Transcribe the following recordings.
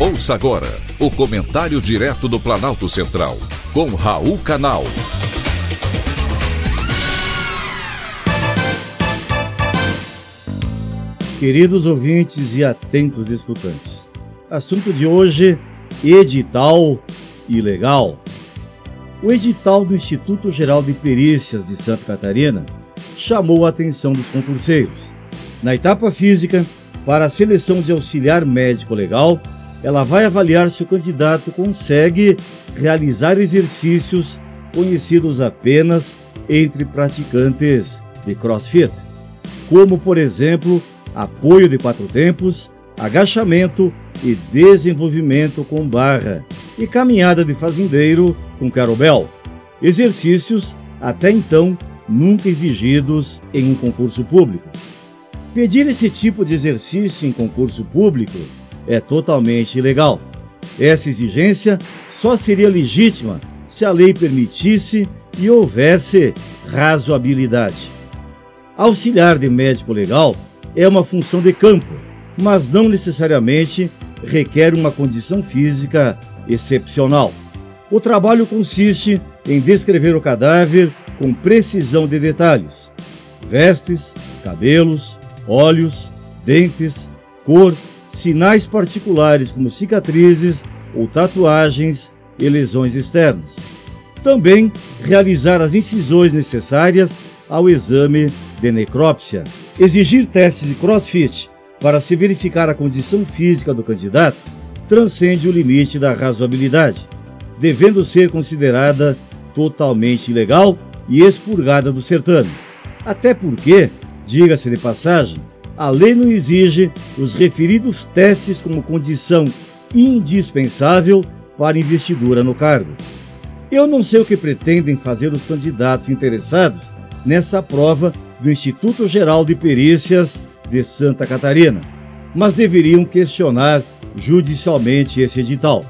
Ouça agora o comentário direto do Planalto Central, com Raul Canal. Queridos ouvintes e atentos escutantes, assunto de hoje: edital ilegal. O edital do Instituto Geral de Perícias de Santa Catarina chamou a atenção dos concurseiros. Na etapa física, para a seleção de auxiliar médico legal, ela vai avaliar se o candidato consegue realizar exercícios conhecidos apenas entre praticantes de CrossFit, como, por exemplo, apoio de quatro tempos, agachamento e desenvolvimento com barra e caminhada de fazendeiro com carobel. Exercícios até então nunca exigidos em um concurso público. Pedir esse tipo de exercício em concurso público é totalmente ilegal. Essa exigência só seria legítima se a lei permitisse e houvesse razoabilidade. Auxiliar de médico legal é uma função de campo, mas não necessariamente requer uma condição física excepcional. O trabalho consiste em descrever o cadáver com precisão de detalhes: vestes, cabelos, olhos, dentes, cor, sinais particulares como cicatrizes ou tatuagens e lesões externas. Também realizar as incisões necessárias ao exame de necrópsia. Exigir testes de crossfit para se verificar a condição física do candidato transcende o limite da razoabilidade, devendo ser considerada totalmente ilegal e expurgada do certame. Até porque, diga-se de passagem, a lei não exige os referidos testes como condição indispensável para investidura no cargo. Eu não sei o que pretendem fazer os candidatos interessados nessa prova do Instituto Geral de Perícias de Santa Catarina, mas deveriam questionar judicialmente esse edital.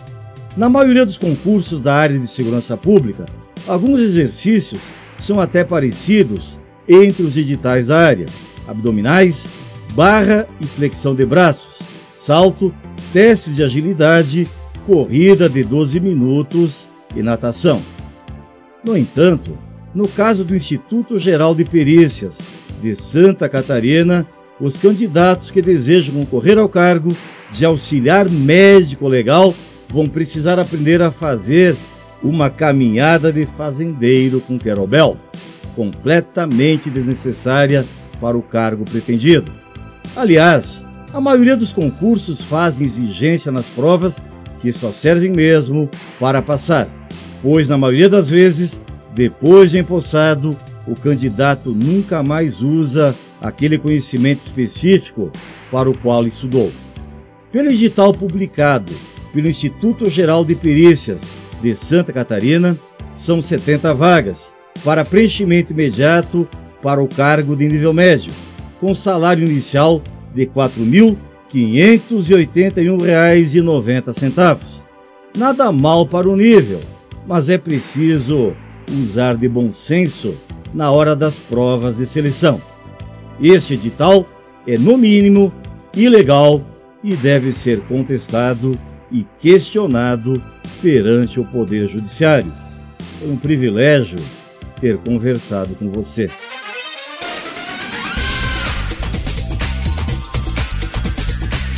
Na maioria dos concursos da área de segurança pública, alguns exercícios são até parecidos entre os editais da área: abdominais, barra e flexão de braços, salto, testes de agilidade, corrida de 12 minutos e natação. No entanto, no caso do Instituto Geral de Perícias de Santa Catarina, os candidatos que desejam concorrer ao cargo de auxiliar médico legal vão precisar aprender a fazer uma caminhada de fazendeiro com querobel, completamente desnecessária para o cargo pretendido. Aliás, a maioria dos concursos fazem exigência nas provas que só servem mesmo para passar, pois na maioria das vezes, depois de empossado, o candidato nunca mais usa aquele conhecimento específico para o qual estudou. Pelo edital publicado pelo Instituto Geral de Perícias de Santa Catarina, são 70 vagas para preenchimento imediato para o cargo de nível médio com salário inicial de R$ 4.581,90. Nada mal para o nível, mas é preciso usar de bom senso na hora das provas de seleção. Este edital é, no mínimo, ilegal e deve ser contestado e questionado perante o Poder Judiciário. Foi um privilégio ter conversado com você.